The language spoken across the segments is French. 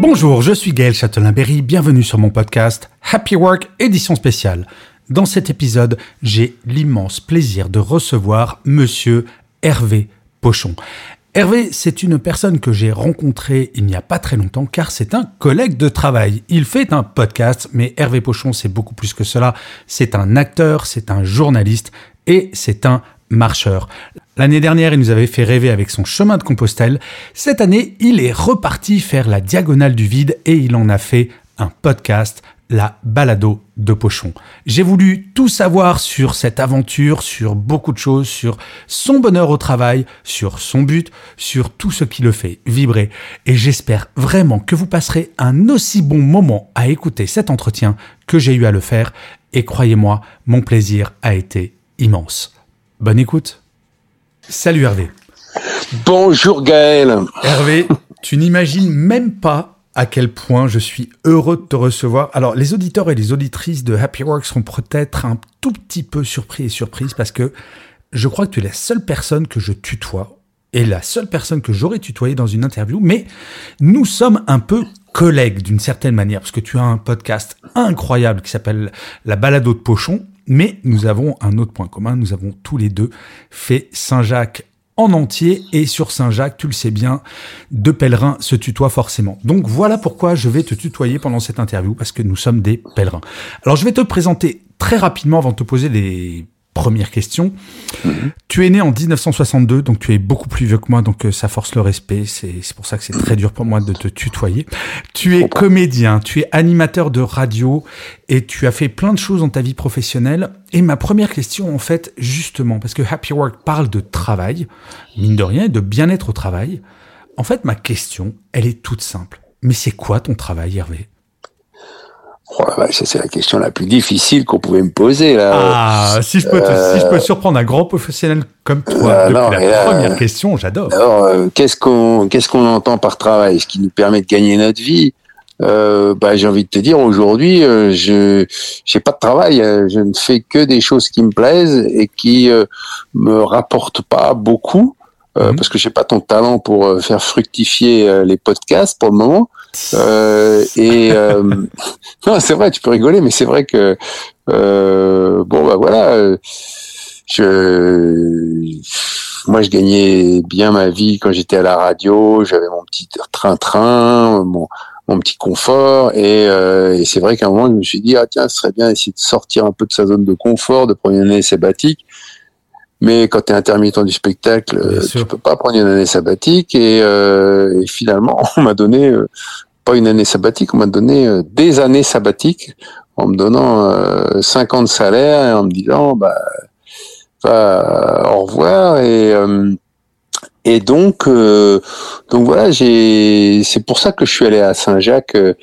Bonjour, je suis Gaël Châtelain-Berry, bienvenue sur mon podcast Happy Work édition spéciale. Dans cet épisode, j'ai l'immense plaisir de recevoir monsieur Hervé Pochon. Hervé, c'est une personne que j'ai rencontrée il n'y a pas très longtemps car c'est un collègue de travail. Il fait un podcast, mais Hervé Pochon, c'est beaucoup plus que cela. C'est un acteur, c'est un journaliste et c'est un marcheur. L'année dernière, il nous avait fait rêver avec son chemin de Compostelle. Cette année, il est reparti faire la diagonale du vide et il en a fait un podcast, la balado de Pochon. J'ai voulu tout savoir sur cette aventure, sur beaucoup de choses, sur son bonheur au travail, sur son but, sur tout ce qui le fait vibrer. Et j'espère vraiment que vous passerez un aussi bon moment à écouter cet entretien que j'ai eu à le faire. Et croyez-moi, mon plaisir a été immense. Bonne écoute. Salut Hervé. Bonjour Gaël. Hervé, tu n'imagines même pas à quel point je suis heureux de te recevoir. Alors, les auditeurs et les auditrices de Happy Work seront peut-être un tout petit peu surpris et surprises parce que je crois que tu es la seule personne que je tutoie et la seule personne que j'aurais tutoyé dans une interview, mais nous sommes un peu collègues d'une certaine manière parce que tu as un podcast incroyable qui s'appelle La balado de Pochon, mais nous avons un autre point commun, nous avons tous les deux fait Saint-Jacques en entier et sur Saint-Jacques, tu le sais bien, deux pèlerins se tutoient forcément. Donc voilà pourquoi je vais te tutoyer pendant cette interview parce que nous sommes des pèlerins. Alors je vais te présenter très rapidement avant de te poser des premières questions. Tu es né en 1962, donc tu es beaucoup plus vieux que moi, donc euh, ça force le respect. C'est c'est pour ça que c'est très dur pour moi de te tutoyer. Tu es comédien, tu es animateur de radio et tu as fait plein de choses dans ta vie professionnelle. Et ma première question, en fait, justement, parce que Happy Work parle de travail, mine de rien, et de bien-être au travail. En fait, ma question, elle est toute simple. Mais c'est quoi ton travail, Hervé? Oh c'est la question la plus difficile qu'on pouvait me poser là. Ah, si je peux, te- si je peux surprendre un grand professionnel comme toi Euh, depuis non, la là, première euh, question, j'adore. Alors, euh, qu'est-ce qu'on qu'est-ce qu'on entend par travail? Ce qui nous permet de gagner notre vie. Euh, bah, j'ai envie de te dire aujourd'hui, euh, je j'ai pas de travail. euh, je ne fais que des choses qui me plaisent et qui euh, me rapportent pas beaucoup. Euh, Mhm. Parce que j'ai pas ton talent pour euh, faire fructifier euh, les podcasts pour le moment. Euh, et euh, non, c'est vrai, tu peux rigoler, mais c'est vrai que euh, bon bah voilà, euh, je moi je gagnais bien ma vie quand j'étais à la radio, j'avais mon petit train-train, mon mon petit confort et, euh, et c'est vrai qu'à un moment je me suis dit ah tiens ce serait bien d'essayer de sortir un peu de sa zone de confort, de une année sabbatique. Mais quand tu es intermittent du spectacle, Bien euh, sûr. tu peux pas prendre une année sabbatique et, euh, et finalement on m'a donné euh, pas une année sabbatique, on m'a donné euh, des années sabbatiques en me donnant euh, 5 ans de salaire et en me disant bah va, au revoir et euh, et donc euh, donc voilà j'ai c'est pour ça que je suis allé à Saint-Jacques euh,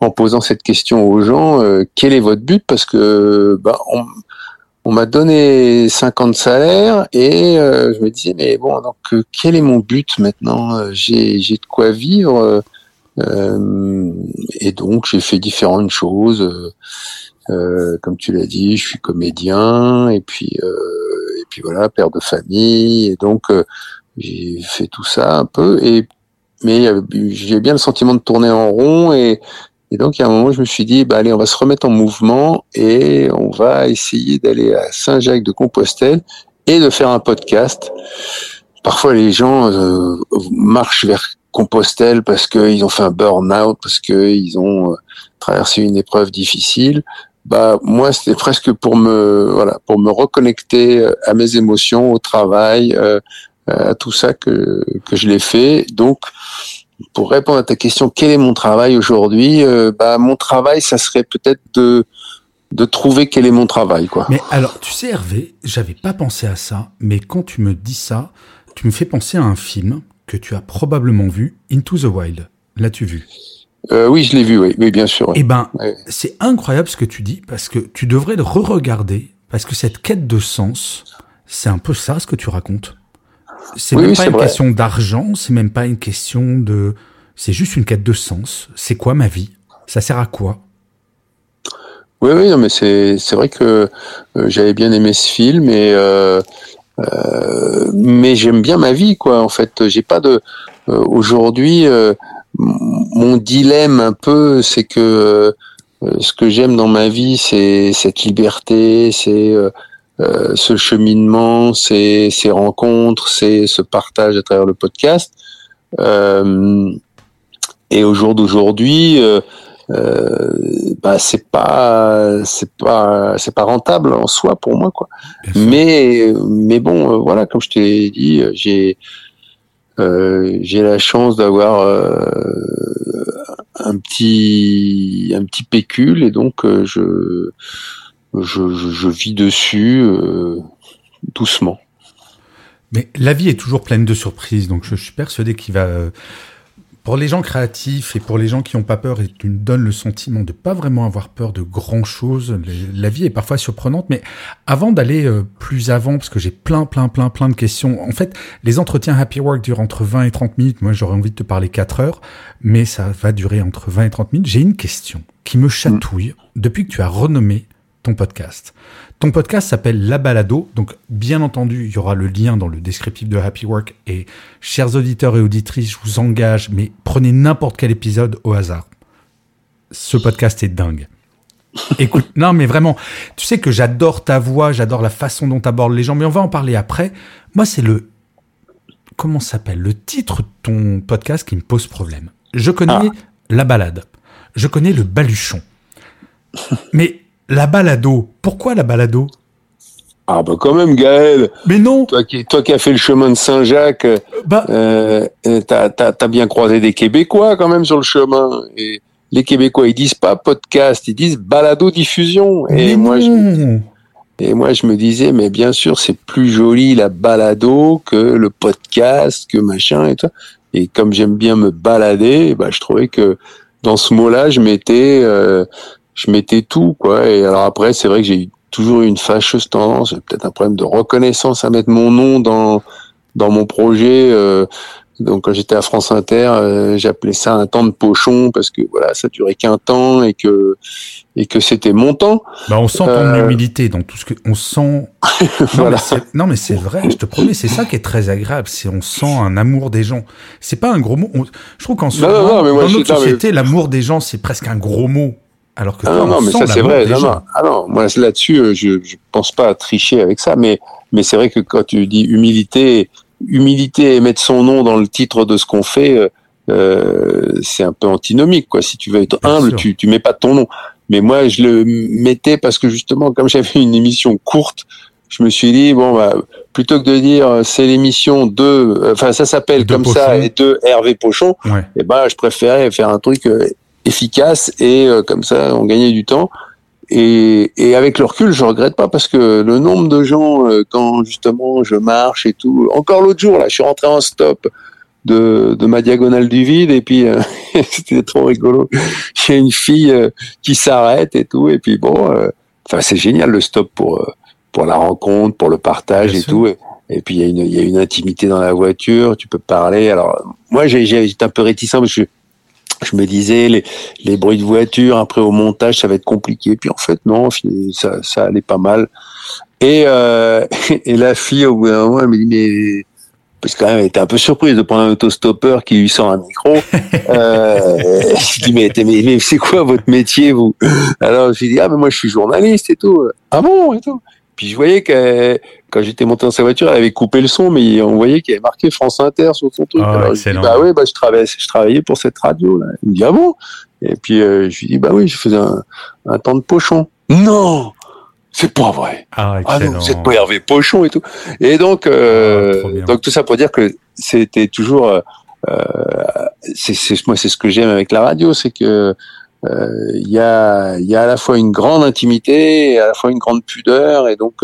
en posant cette question aux gens euh, quel est votre but? Parce que bah on, on m'a donné 5 ans de salaire et euh, je me disais mais bon donc euh, quel est mon but maintenant? Euh, j'ai j'ai de quoi vivre euh, et donc j'ai fait différentes choses. euh, comme tu l'as dit, je suis comédien et puis et puis voilà, père de famille et donc j'ai fait tout ça un peu et mais j'ai bien le sentiment de tourner en rond et et donc, il y a un moment, je me suis dit, bah, allez, on va se remettre en mouvement et on va essayer d'aller à Saint-Jacques-de-Compostelle et de faire un podcast. Parfois, les gens euh, marchent vers Compostelle parce qu'ils ont fait un burn-out, parce qu'ils ont euh, traversé une épreuve difficile. Bah, moi, c'était presque pour me, voilà, pour me reconnecter euh, à mes émotions, au travail, euh, à tout ça que, que je l'ai fait. Donc, pour répondre à ta question, quel est mon travail aujourd'hui Euh, Bah, mon travail, ça serait peut-être de de trouver quel est mon travail, quoi. Mais alors, tu sais, Hervé, j'avais pas pensé à ça, mais quand tu me dis ça, tu me fais penser à un film que tu as probablement vu, Into the Wild. L'as-tu vu? Euh, Oui, je l'ai vu, oui, oui, bien sûr. Eh ben, c'est incroyable ce que tu dis, parce que tu devrais le re-regarder, parce que cette quête de sens, c'est un peu ça ce que tu racontes. C'est même pas une question d'argent, c'est même pas une question de... C'est juste une quête de sens. C'est quoi ma vie? Ça sert à quoi? Oui, oui, non, mais c'est vrai que euh, j'avais bien aimé ce film et... Euh, euh, mais j'aime bien ma vie, quoi. En fait, j'ai pas de... Aujourd'hui, mon dilemme un peu, c'est que ce que j'aime dans ma vie, c'est cette liberté, c'est euh, ce cheminement, ces, ces rencontres, c'est ce partage à travers le podcast. Euh, et au jour d'aujourd'hui, euh, euh, bah c'est pas c'est pas c'est pas rentable en soi pour moi quoi. Mais mais bon euh, voilà comme je t'ai dit j'ai euh, j'ai la chance d'avoir un petit un petit pécule et donc je je, vis dessus euh, doucement. Mais la vie est toujours pleine de surprises, donc je, suis persuadé qu'il va... Euh, pour les gens créatifs et pour les gens qui n'ont pas peur et qui nous donnent le sentiment de pas vraiment avoir peur de grand chose, la vie est parfois surprenante. Mais avant d'aller euh, plus avant, parce que j'ai plein, plein, plein, plein de questions. En fait, les entretiens Happy Work durent entre 20 et 30 minutes. Moi, j'aurais envie de te parler 4 heures, mais ça va durer entre 20 et 30 minutes. J'ai une question qui me chatouille depuis que tu as renommé ton podcast. Ton podcast s'appelle La Balado, donc bien entendu, il y aura le lien dans le descriptif de Happy Work. Et chers auditeurs et auditrices, je vous engage, mais prenez n'importe quel épisode au hasard. Ce podcast est dingue. Écoute, non mais vraiment, tu sais que j'adore ta voix, j'adore la façon dont tu abordes les gens, mais on va en parler après. Moi, c'est le comment s'appelle le titre de ton podcast qui me pose problème. Je connais ah. la balade, je connais le baluchon, mais la balado. Pourquoi la balado? Ah bah quand même Gaël. Mais non. Toi qui, toi qui as fait le chemin de Saint-Jacques, bah. euh, t'as, as, bien croisé des Québécois quand même sur le chemin. Et les Québécois ils disent pas podcast, ils disent balado diffusion. Et moi je et moi je me disais mais bien sûr c'est plus joli la balado que le podcast que machin et tout. Et comme j'aime bien me balader, bah je trouvais que dans ce mot-là je mettais euh, je mettais tout, quoi. Et alors après, c'est vrai que j'ai toujours eu une fâcheuse tendance, peut-être un problème de reconnaissance à mettre mon nom dans dans mon projet. Euh, donc quand j'étais à France Inter, euh, j'appelais ça un temps de pochon parce que voilà, ça durait qu'un temps et que et que c'était mon temps. Bah on sent ton euh, humilité dans tout ce que on sent. voilà. non mais c'est vrai, je te promets, c'est ça qui est très agréable, c'est on sent un amour des gens. C'est pas un gros mot. Je trouve qu'en ce moment, dans notre société, l'amour des gens, c'est presque un gros mot. Alors que ah non, mais ça c'est vrai. Non, non. Ah non, moi là-dessus, euh, je, je pense pas à tricher avec ça, mais mais c'est vrai que quand tu dis humilité, humilité et mettre son nom dans le titre de ce qu'on fait, euh, euh c'est un peu antinomique quoi. Si tu veux être humble, tu tu mets pas ton nom. Mais moi, je le mettais parce que justement, comme j'avais une émission courte, je me suis dit bon bah plutôt que de dire euh, c'est l'émission de, enfin ça s'appelle comme ça et de Hervé Pochon, ouais. et eh ben je préférais faire un truc efficace et euh, comme ça on gagnait du temps. Et, et, avec le recul, je regrette pas parce que le nombre de gens euh, quand justement je marche et tout. Encore l'autre jour là, je suis rentré en stop de, de ma diagonale du vide et puis euh, c'était trop rigolo. Il y a une fille qui s'arrête et tout et puis bon, enfin c'est génial le stop pour pour la rencontre, pour le partage et tout. Et, et puis il y a une il y a une intimité dans la voiture, tu peux parler. Alors moi j'ai j'étais un peu réticent parce que je me disais les, les bruits de voiture après au montage ça va être compliqué. Puis en fait non ça, ça allait pas mal. Et euh, et la fille au bout d'un moment elle me dit mais parce qu'elle même était un peu surprise de prendre un autostoppeur qui lui sort un micro. Euh, je dis mais, mais, mais c'est quoi votre métier vous? Alors je lui dis ah mais moi je suis journaliste et tout. Ah bon et tout puis je voyais que quand j'étais monté dans sa voiture, elle avait coupé le son, mais on voyait qu'il y avait marqué France Inter sur son truc. Ah, je dis, bah oui, bah je travaillais, je travaillais pour cette radio là. Il me dit ah bon? Et puis euh, je lui dis bah oui, je faisais un, un temps de pochon. Non, c'est pas vrai. Ah, ah non, c'est pas Hervé Pochon et tout. Et donc, euh, ah, donc tout ça pour dire que c'était toujours, euh, euh c'est moi c'est ce que j'aime avec la radio, c'est que il y a, y a à la fois une grande intimité et à la fois une grande pudeur et donc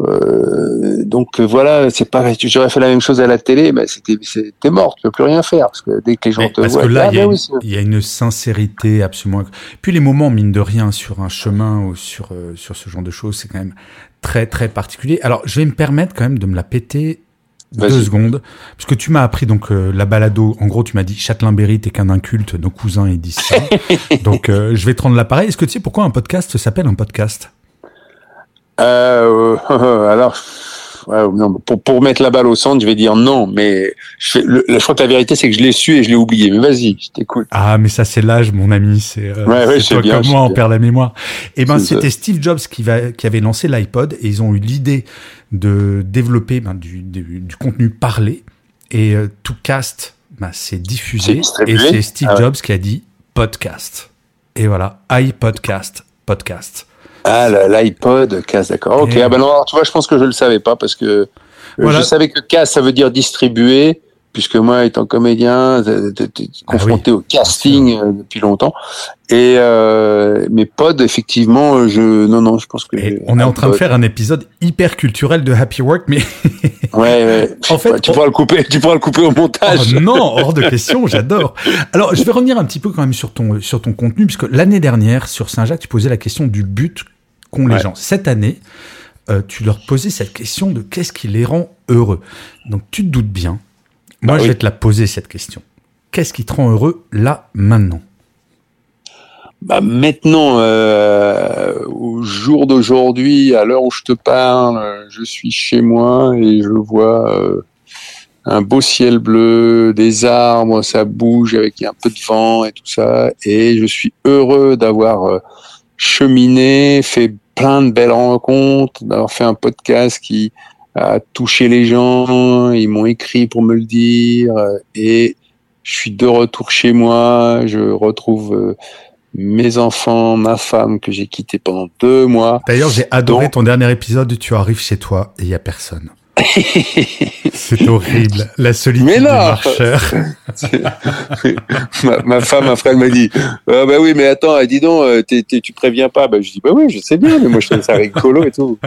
euh, donc voilà, c'est pas. J'aurais fait la même chose à la télé, mais c'était c'était mort. Tu peux plus rien faire parce que dès que les gens te parce voient, que là, ah, il y, a bah oui, il y a une sincérité absolument. Puis les moments, mine de rien, sur un chemin ou sur, euh, sur ce genre de choses, c'est quand même très, très particulier. Alors, je vais me permettre quand même de me la péter deux secondes. Parce que tu m'as appris, donc, euh, la balado. En gros, tu m'as dit, Châtelain-Berry, t'es qu'un inculte, nos cousins, ils disent ça. donc, euh, je vais te rendre l'appareil. Est-ce que tu sais pourquoi un podcast s'appelle un podcast? Euh, alors, ouais, non, pour, pour mettre la balle au centre, je vais dire non, mais je, fais, le, je crois que la vérité, c'est que je l'ai su et je l'ai oublié. Mais vas-y, je t'écoute. Ah, mais ça, c'est l'âge, mon ami. C'est euh, Ouais, ouais, toi bien, comme moi, on perd la mémoire. Eh ben, c'était Steve Jobs qui, va, qui avait lancé l'iPod et ils ont eu l'idée de développer ben, du, du, du contenu parlé. Et euh, tout cast, ben, c'est C'est diffusé. Et c'est Steve Ah. Jobs qui a dit podcast. Et voilà, iPodcast, podcast. Ah, l'iPod, casse, d'accord. Ok, Et- ah ben non, alors, tu vois, je pense que je le savais pas parce que euh, Voilà. je savais que casse, ça veut dire distribuer, puisque moi, étant comédien, t'es- t'es- t'es confronté au casting euh, depuis longtemps. Et euh, mes pods, effectivement, euh, je non, non, je pense que on est en train de faire un épisode hyper culturel de Happy Work, mais Ouais, ouais. En fait, tu pourras le couper, tu pourras le couper au montage. Oh non, hors de question, j'adore. Alors, je vais revenir un petit peu quand même sur ton, sur ton contenu, puisque l'année dernière, sur Saint-Jacques, tu posais la question du but qu'ont les gens. Cette année, euh, tu leur posais cette question de qu'est-ce qui les rend heureux. Donc, tu te doutes bien. Moi, Bah je oui. vais te la poser, cette question. Qu'est-ce qui te rend heureux là, maintenant? Bah maintenant, euh, au jour d'aujourd'hui, à l'heure où je te parle, je suis chez moi et je vois euh, un beau ciel bleu, des arbres, ça bouge avec un peu de vent et tout ça, et je suis heureux d'avoir euh, cheminé, fait plein de belles rencontres, d'avoir fait un podcast qui a touché les gens, ils m'ont écrit pour me le dire, euh, et je suis de retour chez moi, je retrouve euh, mes enfants, ma femme que j'ai quitté pendant deux mois. D'ailleurs, j'ai adoré Donc- ton dernier épisode où tu arrives chez toi et il y a personne. C'est horrible. La solitude Mais des non marcheurs. ma, ma femme, après, elle m'a dit ah bah oui, mais attends, dis donc, euh, tu préviens pas. Bah, je dis Bah oui, je sais bien, mais moi, je trouve ça rigolo et tout.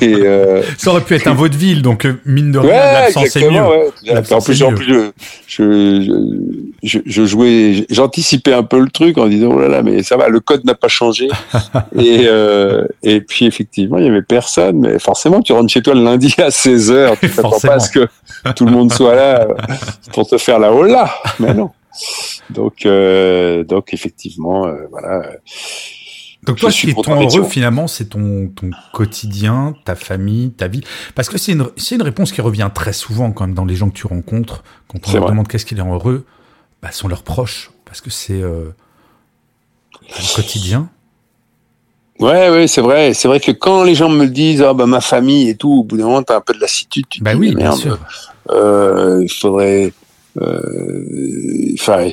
Et, euh, Ça aurait pu être un vaudeville, donc euh, mine de rien, ouais, l'absence est mieux. Ouais. En plus, en plus je, je, je, je jouais, j'anticipais un peu le truc en disant Oh là là, mais ça va, le code n'a pas changé. et, euh, et puis, effectivement, il y avait personne, mais forcément, tu rentres chez toi le lundi à 16h, tu t'attends pas à ce que tout le monde soit là euh, pour te faire la hola. Mais non. Donc, euh, donc effectivement, euh, voilà. Donc toi, ce qui d'être heureux finalement, c'est ton, ton quotidien, ta famille, ta vie. Parce que c'est une, c'est une réponse qui revient très souvent quand même dans les gens que tu rencontres. Quand on leur vrai. demande qu'est-ce qui les rend heureux, bah, sont leurs proches. Parce que c'est euh, le quotidien. Ouais, ouais, c'est vrai. C'est vrai que quand les gens me le disent, ah bah ma famille et tout, au bout d'un moment, t'as un peu de lassitude. Tu Bah dis, oui, mais bien merde, sûr. euh, il faudrait, euh, enfin,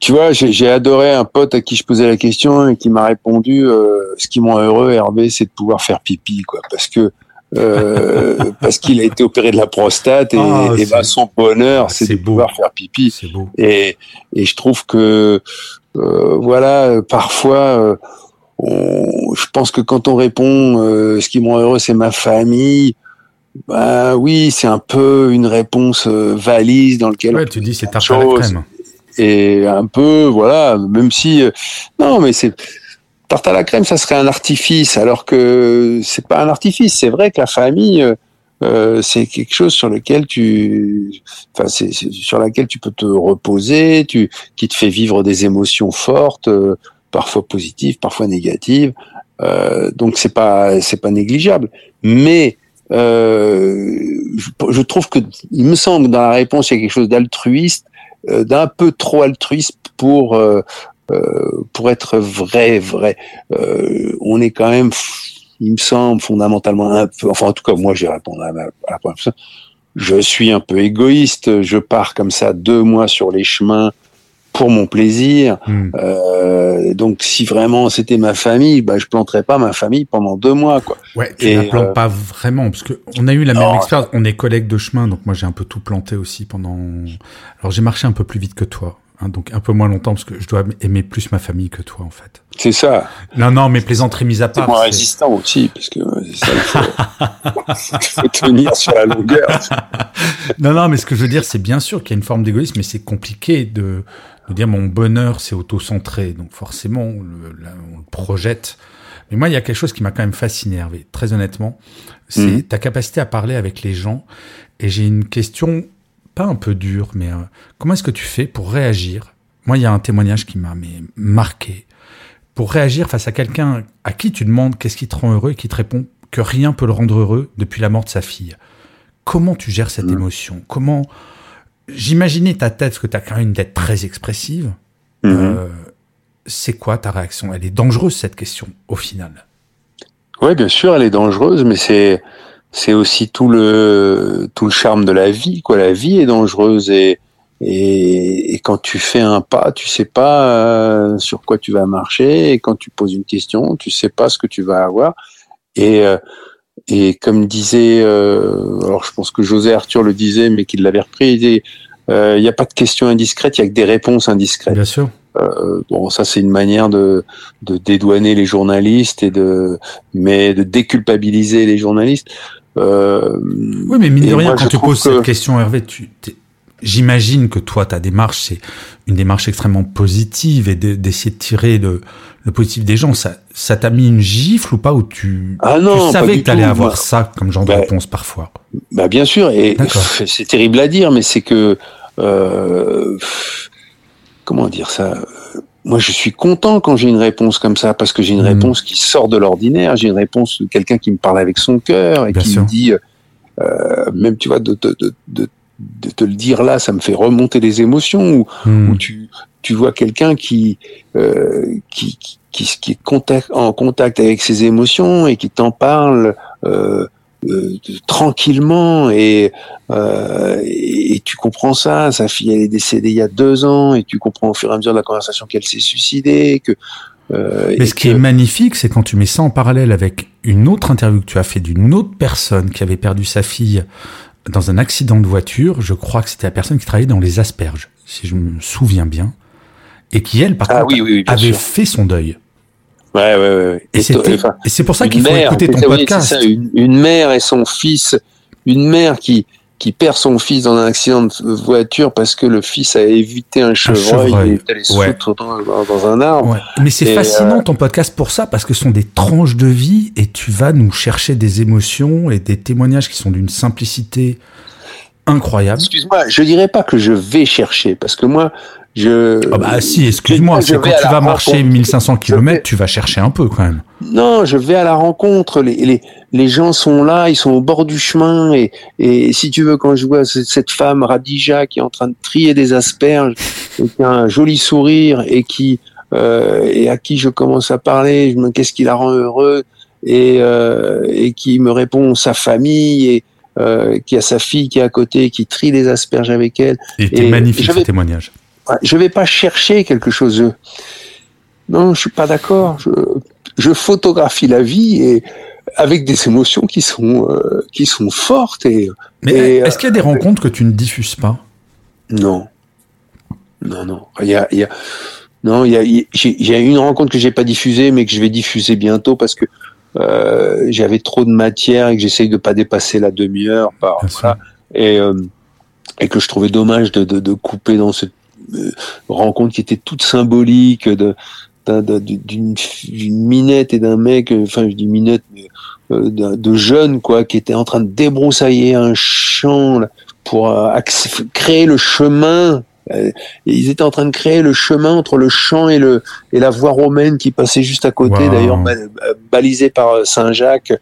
tu vois, j'ai adoré un pote à qui je posais la question et qui m'a répondu, euh, ce qui me rend heureux, Hervé, c'est de pouvoir faire pipi, quoi, parce que euh, parce qu'il a été opéré de la prostate et, Ah, et bah, son bonheur, c'est c'est de beau. pouvoir faire pipi. Beau. Et, et je trouve que euh, voilà, parfois, euh, on- je pense que quand on répond, euh, ce qui me rend heureux, c'est ma famille. Bah oui, c'est un peu une réponse euh, valise dans lequel Ouais, tu dis c'est tarte à la crème. et un peu voilà, même si euh, non, mais c'est tarte à la crème, ça serait un artifice, alors que c'est pas un artifice. C'est vrai que la famille. euh, c'est quelque chose sur lequel tu, enfin, c'est sur laquelle tu peux te reposer, tu, qui te fait vivre des émotions fortes, parfois positives, parfois négatives. Euh, donc c'est pas, c'est pas négligeable. Mais euh, je, je trouve que il me semble que dans la réponse il y a quelque chose d'altruiste, euh, d'un peu trop altruiste pour euh, euh, pour être vrai, vrai. Euh, on est quand même il me semble fondamentalement un peu, enfin en tout cas moi j'ai répondu à, ma, à je suis un peu égoïste, je pars comme ça deux mois sur les chemins pour mon plaisir. Hmm. Euh, donc si vraiment c'était ma famille, bah je planterais pas ma famille pendant deux mois quoi. Ouais, tu Et, la plantes euh, pas vraiment, parce que on a eu la même expérience. On est collègues de chemin, donc moi j'ai un peu tout planté aussi pendant. Alors j'ai marché un peu plus vite que toi. Hein, donc un peu moins longtemps parce que je dois aimer plus ma famille que toi en fait. C'est ça. Non, non, mais plaisanterie mise à part. C'est moins résistant aussi parce que ça, il faut, faut tenir sur la longueur. non, non, mais ce que je veux dire, c'est bien sûr qu'il y a une forme d'égoïsme, mais c'est compliqué de, de, dire mon bonheur, c'est auto-centré. Donc forcément, on le, on le projette. Mais moi, il y a quelque chose qui m'a quand même fasciné, Hervé, très honnêtement. C'est mmh. ta capacité à parler avec les gens. Et j'ai une question pas un peu dur, mais euh, comment est-ce que tu fais pour réagir? Moi, il y a un témoignage qui m'a marqué. Pour réagir face à quelqu'un à qui tu demandes qu'est-ce qui te rend heureux et qui te répond que rien peut le rendre heureux depuis la mort de sa fille. Comment tu gères cette mmh. émotion? Comment J'imaginais ta tête, parce que tu as quand même une tête très expressive. Mmh. Euh, c'est quoi ta réaction? Elle est dangereuse cette question, au final. Oui, bien sûr, elle est dangereuse, mais c'est c'est aussi tout le tout le charme de la vie quoi la vie est dangereuse et et, et quand tu fais un pas tu sais pas euh, sur quoi tu vas marcher et quand tu poses une question tu sais pas ce que tu vas avoir et euh, et comme disait euh, alors je pense que José Arthur le disait mais qu'il l'avait repris il il n'y a pas de questions indiscrètes il y a que des réponses indiscrètes bien sûr bon, ça c'est une manière de, de dédouaner les journalistes et de, mais de déculpabiliser les journalistes. Euh, oui, mais mine de rien, quand tu poses cette question, Hervé, tu, j'imagine que toi, ta démarche, c'est une démarche extrêmement positive et d'essayer de, tirer le, le, positif des gens. Ça, ça t'a mis une gifle ou pas Ou tu, ah non, tu savais que t'allais avoir ça comme genre de bah, réponse parfois? Bah bien sûr, et c'est terrible à dire, mais c'est que euh, comment dire ça? Moi, je suis content quand j'ai une réponse comme ça parce que j'ai une mmh. réponse qui sort de l'ordinaire. J'ai une réponse de quelqu'un qui me parle avec son cœur et qui me dit, euh, même tu vois, de, de, de, de, de te le dire là, ça me fait remonter les émotions. Ou mmh. tu, tu vois quelqu'un qui, euh, qui, qui, qui, est contact, en contact avec ses émotions et qui t'en parle. Euh, euh, tranquillement et, et tu comprends ça. Sa fille elle est décédée il y a deux ans et tu comprends au fur et à mesure de la conversation qu'elle s'est suicidée. Que mais ce qui est magnifique, c'est quand tu mets ça en parallèle avec une autre interview que tu as fait d'une autre personne qui avait perdu sa fille dans un accident de voiture. Je crois que c'était la personne qui travaillait dans les asperges, si je me souviens bien, et qui elle, par ah, contre, oui, oui, avait fait son deuil. Ouais, ouais, ouais. Et, et c'est pour ça qu'il faut écouter ton podcast. Ça, une, une, mère et son fils, une mère qui qui perd son fils dans un accident de voiture parce que le fils a évité un chevreuil, et est allé ouais. dans, dans, un arbre. Ouais. Mais c'est fascinant euh, ton podcast pour ça parce que ce sont des tranches de vie et tu vas nous chercher des émotions et des témoignages qui sont d'une simplicité incroyable. Excuse-moi, je dirais pas que je vais chercher parce que moi je. Ah bah si, excuse-moi, c'est quand tu vas marcher 1500 km, tu vas chercher un peu quand même. Non, je vais à la rencontre. Les, les, les gens sont là, ils sont au bord du chemin et, et si tu veux, quand je vois cette femme Radija qui est en train de trier des asperges, et qui a un joli sourire et qui euh, et à qui je commence à parler, je me qu'est-ce qui la rend heureux et euh, et qui me répond sa famille et euh, qui a sa fille qui est à côté, qui trie des asperges avec elle. Et, et magnifique ce témoignage je vais pas chercher quelque chose. Non, je suis pas d'accord. Je, photographie la vie et avec des émotions qui sont euh, qui sont fortes et. Mais est-ce qu'il y a des rencontres que tu ne diffuses pas? Non, non, non. Il y a, il y a non, il y a, une rencontre que j'ai pas diffusée, mais que je vais diffuser bientôt parce que euh, j'avais trop de matière et que j'essaye de pas dépasser la demi-heure par et euh, et que je trouvais dommage de, de, de couper dans cette euh, rencontre qui était toute symbolique d'une minette et d'un mec, euh, enfin je dis minette, euh, de jeunes quoi, qui étaient en train de débroussailler un champ pour créer le chemin. Ils étaient en train de créer le chemin entre le champ et le et la voie romaine qui passait juste à côté, d'ailleurs balisée par Saint-Jacques.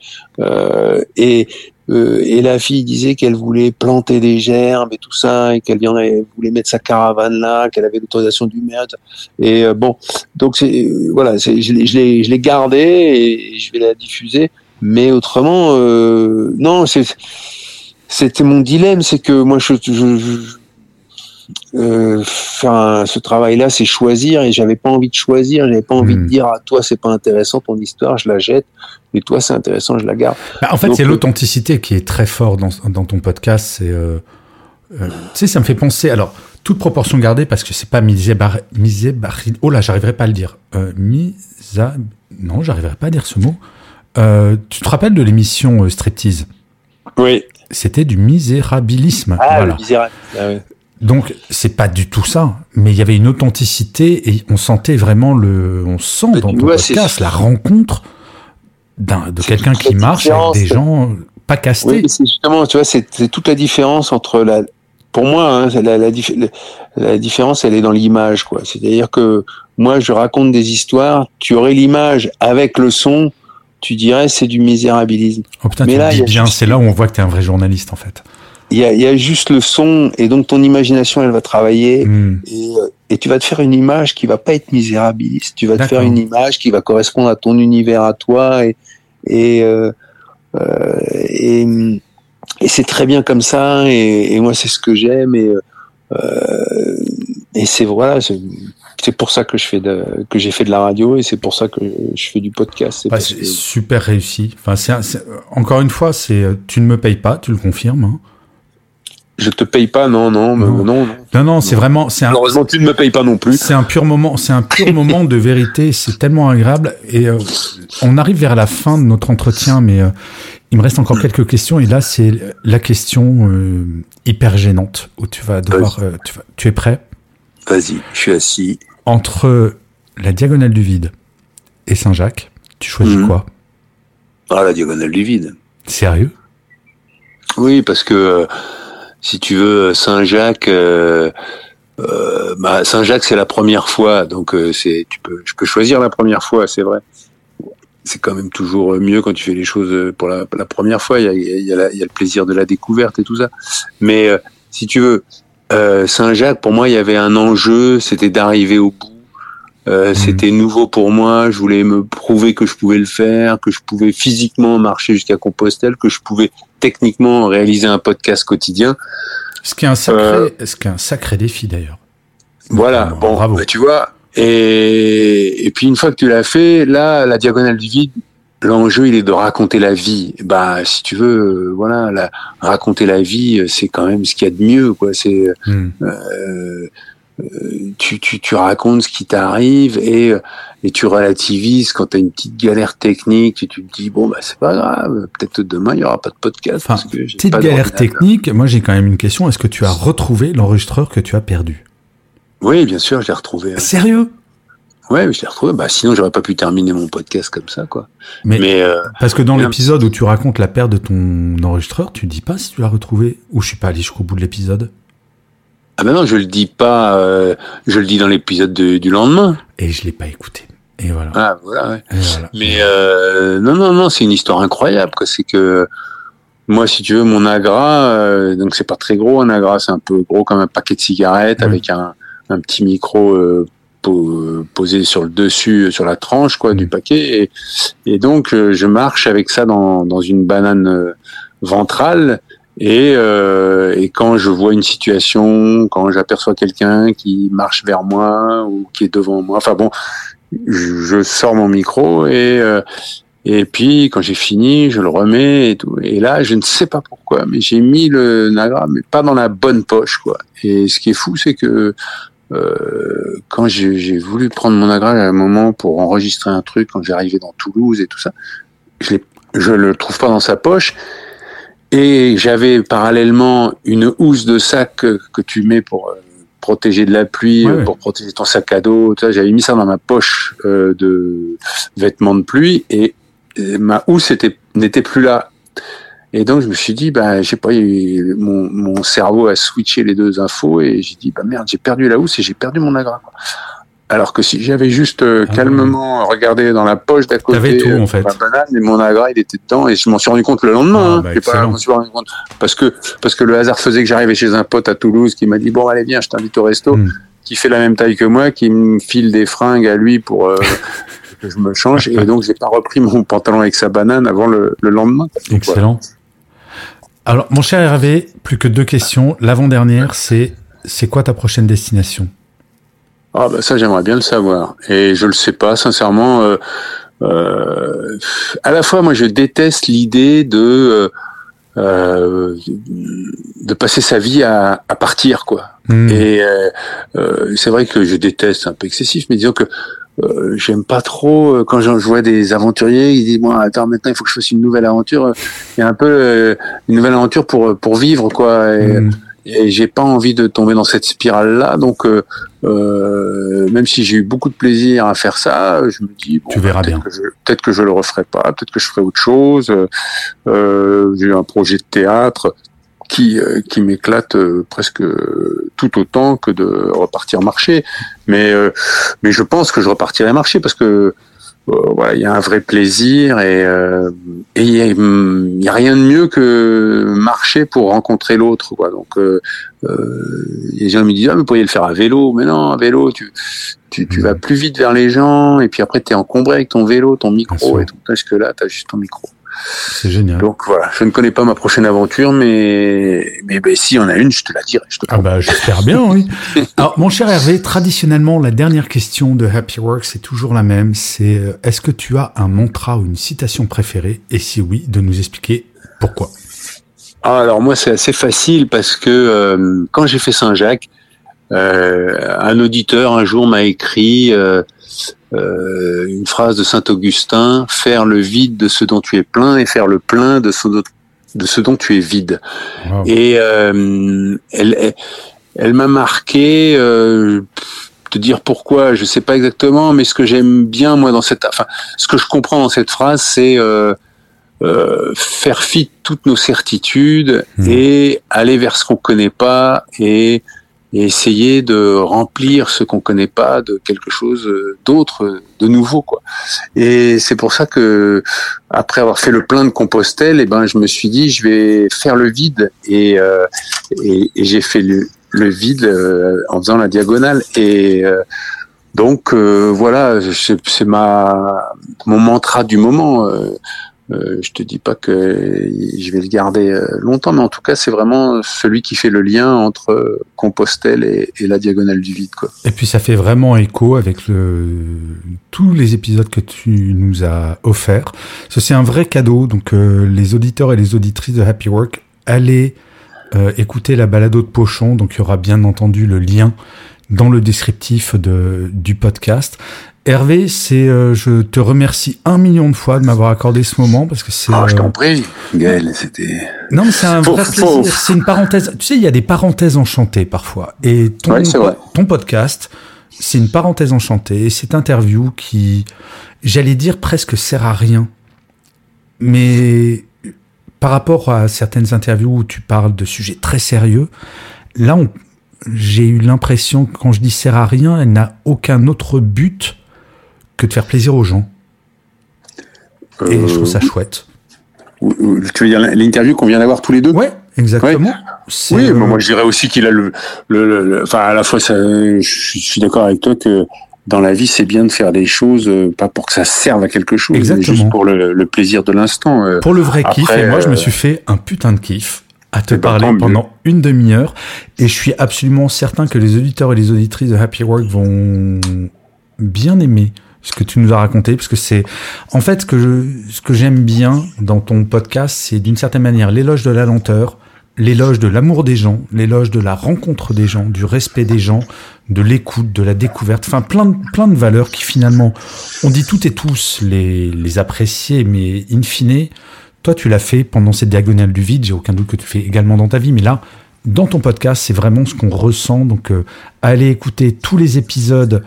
et euh, et la fille disait qu'elle voulait planter des gerbes et tout ça, et qu'elle voulait mettre sa caravane là, qu'elle avait l'autorisation du maire. Et euh, bon, donc c'est euh, voilà, je l'ai je l'ai gardé et je vais la diffuser. Mais autrement, non, c'était mon dilemme, c'est que moi je, je, euh, faire ce travail-là, c'est choisir, et j'avais pas envie de choisir, j'avais pas envie de hmm. dire à ah, toi c'est pas intéressant ton histoire, je la jette, et toi c'est intéressant, je la garde. Bah, en fait, c'est euh, l'authenticité qui est très fort dans, dans ton podcast. C'est euh, Euh, tu sais, ça me fait penser. Alors, toute proportion gardée, parce que c'est pas misé bar, misé Oh là, j'arriverai pas à le dire. Euh, misa. Non, j'arriverai pas à dire ce mot. Tu te rappelles de l'émission Striptease? Oui. C'était du misérabilisme. Ah, voilà. le misérable. Ah. Donc c'est pas du tout ça, mais il y avait une authenticité et on sentait vraiment le, on sent Mais dans tu ton vois, podcast c'est- la rencontre d'un de quelqu'un qui marche avec des gens pas castés. Oui, c'est justement, tu vois, c'est toute la différence entre la. Pour moi, hein, la, la, dif- la- la différence, elle est dans l'image, quoi. C'est-à-dire que moi, je raconte des histoires, tu aurais l'image avec le son, tu dirais c'est du misérabilisme. Oh putain, Mais tu là, dis bien, c'est là où on voit que t'es un vrai journaliste en fait. Il y a, y a juste le son, et donc ton imagination, elle va travailler, Hmm. et, euh, et tu vas te faire une image qui va pas être misérabiliste. Tu vas te faire une image qui va correspondre à ton univers, à toi, et et euh, euh, et, et c'est très bien comme ça. Et, et moi, c'est ce que j'aime. Et euh, et c'est voilà, c'est pour ça que je fais de, que j'ai fait de la radio, et c'est pour ça que je fais du podcast. C'est Bah, que- super réussi. Enfin, c'est encore une fois, c'est euh, tu ne me payes pas, tu le confirmes. hein. Je te paye pas, non, non, Non. non, non. Non, non, c'est vraiment, c'est un, Heureusement, tu ne me payes pas non plus. C'est un pur moment, c'est un pur moment de vérité. C'est tellement agréable. Et euh, on arrive vers la fin de notre entretien, mais euh, il me reste encore quelques questions. Et là, c'est la question euh, hyper gênante où tu vas devoir. tu, vas- tu es prêt? Vas-y, je suis assis. Entre la diagonale du vide et Saint-Jacques, tu choisis Mhm. quoi? Ah, la diagonale du vide. Sérieux? Oui, parce que si tu veux, Saint-Jacques, euh, euh, bah, Saint-Jacques c'est la première fois, donc euh, c'est tu peux, je peux choisir la première fois, c'est vrai. C'est quand même toujours mieux quand tu fais les choses pour la, la première fois. Il y a, il y, a la- il y a le plaisir de la découverte et tout ça. Mais euh, si tu veux, euh, Saint-Jacques, pour moi, il y avait un enjeu, c'était d'arriver au bout. Euh, C'était nouveau pour moi. Je voulais me prouver que je pouvais le faire, que je pouvais physiquement marcher jusqu'à Compostelle, que je pouvais techniquement réaliser un podcast quotidien. Ce qui est un sacré, Euh, ce qui est un sacré défi d'ailleurs. Voilà, bon, Bravo. bah, tu vois. Et, et puis une fois que tu l'as fait, là, la diagonale du vide, l'enjeu il est de raconter la vie. Bah, si tu veux, euh, voilà, la, raconter la vie, euh, c'est quand même ce qu'il y a de mieux, quoi. C'est Hmm. euh, tu, tu, tu racontes ce qui t'arrive et, euh, et tu relativises quand tu as une petite galère technique et tu te dis bon bah c'est pas grave peut-être demain il y aura pas de podcast Enfin, parce que j'ai Petite pas galère technique. Moi, j'ai quand même une question. Est-ce que tu as retrouvé l'enregistreur que tu as perdu? Oui bien sûr je l'ai retrouvé. Sérieux? Ouais je l'ai retrouvé bah sinon j'aurais pas pu terminer mon podcast comme ça quoi Mais, mais euh, parce que dans l'épisode où tu racontes la perte de ton enregistreur, tu dis pas si tu l'as retrouvé ou je suis pas allé jusqu'au bout de l'épisode. Ah ben non je le dis pas euh, je le dis dans l'épisode de- du lendemain Et je l'ai pas écouté. Et voilà. ah voilà ouais. Et voilà. Mais euh, non, non, non, c'est une histoire incroyable. C'est que moi, si tu veux, mon agra, euh, donc c'est pas très gros. Un agra, c'est un peu gros comme un paquet de cigarettes Ouais. avec un, un petit micro euh, po- posé sur le dessus, euh, sur la tranche quoi du Mm. paquet. Et, et donc, euh, je marche avec ça dans, dans une banane euh, ventrale. Et, euh, et quand je vois une situation, quand j'aperçois quelqu'un qui marche vers moi ou qui est devant moi, enfin bon, je, je sors mon micro et euh, et puis quand j'ai fini, je le remets et tout. Et là, je ne sais pas pourquoi, mais j'ai mis le Nagra, mais pas dans la bonne poche, quoi. Et ce qui est fou, c'est que euh, quand j'ai voulu prendre mon Nagra à un moment pour enregistrer un truc, quand j'arrivais dans Toulouse et tout ça, je je le trouve pas dans sa poche. Et j'avais parallèlement une housse de sac que, que tu mets pour euh, protéger de la pluie, Ouais, euh, ouais. pour protéger ton sac à dos. J'avais mis ça dans ma poche euh, de vêtements de pluie et, et ma housse était, n'était plus là. Et donc je me suis dit, bah, je sais pas, mon, mon cerveau a switché les deux infos et j'ai dit, bah merde, j'ai perdu la housse et j'ai perdu mon agra. quoi. Alors que si j'avais juste euh, Ah. calmement regardé dans la poche d'à côté, tout, euh, en fait. ma banane et mon agra, il était dedans et je m'en suis rendu compte le lendemain. Ah, hein. bah, pas- suis rendu compte parce que parce que le hasard faisait que j'arrivais chez un pote à Toulouse qui m'a dit bon allez viens, je t'invite au resto, Mm. qui fait la même taille que moi, qui me file des fringues à lui pour euh, que je me change et donc j'ai pas repris mon pantalon avec sa banane avant le, le lendemain. Voilà. Excellent. Alors, mon cher Hervé, plus que deux questions. L'avant-dernière, c'est c'est quoi ta prochaine destination? Ah bah ça j'aimerais bien le savoir et je le sais pas sincèrement. euh, euh, à la fois moi je déteste l'idée de euh, euh, de passer sa vie à, à partir quoi. Hmm. Et euh, euh, c'est vrai que je déteste c'est un peu excessif, mais disons que euh, j'aime pas trop euh, quand je vois des aventuriers ils disent moi attends maintenant il faut que je fasse une nouvelle aventure il y a un peu euh, une nouvelle aventure pour pour vivre quoi et, Hmm. Et j'ai pas envie de tomber dans cette spirale là donc euh, euh, même si j'ai eu beaucoup de plaisir à faire ça je me dis bon, Tu verras peut-être bien. que je, peut-être que je le referai pas peut-être que je ferai autre chose. Euh, j'ai eu un projet de théâtre qui euh, qui m'éclate euh, presque tout autant que de repartir marcher. Mais euh, mais je pense que je repartirai marcher parce que voilà, il y a un vrai plaisir et euh, et il y, a- rien de mieux que marcher pour rencontrer l'autre quoi. Donc euh, euh, les gens me disent ah mais vous pourriez le faire à vélo, mais non à vélo tu tu, tu Mhm. vas plus vite vers les gens et puis après tu es encombré avec ton vélo, ton micro et tout. Parce que là tu as juste ton micro. C'est génial. Donc voilà, je ne connais pas ma prochaine aventure mais mais ben, si on a une, je te la dirai, je te Ah bah j'espère bien, oui. Alors mon cher Hervé, traditionnellement la dernière question de Happy Work c'est toujours la même. C'est euh, est-ce que tu as un mantra ou une citation préférée? Et si oui, de nous expliquer pourquoi. Ah, alors moi c'est assez facile parce que euh, quand j'ai fait Saint-Jacques, un auditeur un jour m'a écrit euh, euh, une phrase de Saint Augustin faire le vide de ce dont tu es plein et faire le plein de ce dont, de ce dont tu es vide. Wow. Et euh, elle, elle, elle m'a marqué. Euh, te dire pourquoi, je sais pas exactement, mais ce que j'aime bien moi dans cette, enfin, ce que je comprends dans cette phrase, c'est euh, euh, faire fi de toutes nos certitudes Mhm. et aller vers ce qu'on connaît pas et, et essayer de remplir ce qu'on connaît pas de quelque chose euh, d'autre, de nouveau quoi. Et c'est pour ça que après avoir fait le plein de Compostelle, et ben je me suis dit je vais faire le vide et euh, et, j'ai fait le, le vide euh, en faisant la diagonale et euh, donc euh, voilà, c'est ma mon mantra du moment. Euh, je te dis pas que je vais le garder euh, longtemps, mais en tout cas, c'est vraiment celui qui fait le lien entre euh, Compostelle et, la diagonale du vide. Et puis ça fait vraiment écho avec tous les épisodes que tu nous as offerts. C'est un vrai cadeau. Donc les auditeurs et les auditrices de Happy Work, allez écouter la balado de Pochon. Donc il y aura bien entendu le lien dans le descriptif de, du podcast. Hervé, c'est, euh, je te remercie un million de fois de m'avoir accordé ce moment parce que c'est. Ah, je euh, t'en prie, Gaël, c'était. non, mais c'est un vrai plaisir. C'est une parenthèse. Tu sais, il y a des parenthèses enchantées parfois. Et ton, Ouais, c'est vrai. ton podcast, c'est une parenthèse enchantée. Et cette interview qui, j'allais dire, presque sert à rien. Mais par rapport à certaines interviews où tu parles de sujets très sérieux, là, j'ai eu l'impression que quand je dis sert à rien, elle n'a aucun autre but que de faire plaisir aux gens. Et je trouve ça chouette. Euh, Tu veux dire l'interview qu'on vient d'avoir tous les deux? Ouais, exactement. Oui, euh, mais moi je dirais aussi qu'il a le, le, le- le- enfin à la fois ça, je suis je suis d'accord avec toi que dans la vie c'est bien de faire des choses euh, pas pour que ça serve à quelque chose, mais juste pour le, le plaisir de l'instant. Pour le vrai Après, kiff, et moi je me suis fait un putain de kiff à te Eh ben, parler pendant une demi-heure, et je suis absolument certain que les auditeurs et les auditrices de Happy Work vont bien aimer ce que tu nous as raconté, parce que c'est, en fait, ce que ce que j'aime bien dans ton podcast, c'est d'une certaine manière l'éloge de la lenteur, l'éloge de l'amour des gens, l'éloge de la rencontre des gens, du respect des gens, de l'écoute, de la découverte, enfin plein de, plein de valeurs qui finalement, on dit toutes et tous les, les apprécier, mais in fine, toi tu l'as fait pendant cette diagonale du vide, j'ai aucun doute que tu fais également dans ta vie, mais là, dans ton podcast, c'est vraiment ce qu'on ressent, donc euh, allez écouter tous les épisodes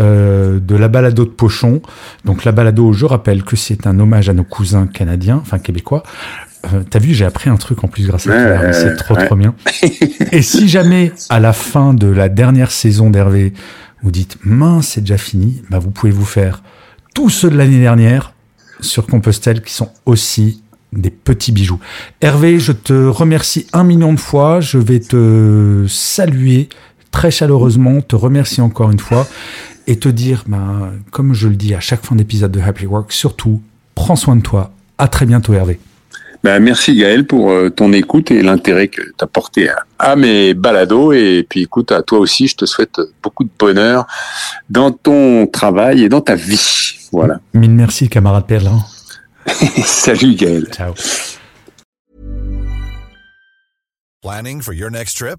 euh, de la balado de Pochon. Donc la balado, je rappelle que c'est un hommage à nos cousins canadiens, enfin québécois. Euh, T'as vu, j'ai appris un truc en plus grâce à toi. C'est trop ouais. trop bien. Et si jamais à la fin de la dernière saison d'Hervé, vous dites mince, c'est déjà fini, bah vous pouvez vous faire tous ceux de l'année dernière sur Compostelle qui sont aussi des petits bijoux. Hervé, je te remercie un million de fois. Je vais te saluer très chaleureusement, te remercier encore une fois et te dire, ben, comme je le dis à chaque fin d'épisode de Happy Work, surtout, prends soin de toi. À très bientôt, Hervé. Ben, merci Gaël pour euh, ton écoute et l'intérêt que tu as porté à, à mes balados. Et puis écoute, à toi aussi, je te souhaite beaucoup de bonheur dans ton travail et dans ta vie. Voilà. Mille merci, camarade pèlerin. Salut Gaël. Ciao. Planning for your next trip?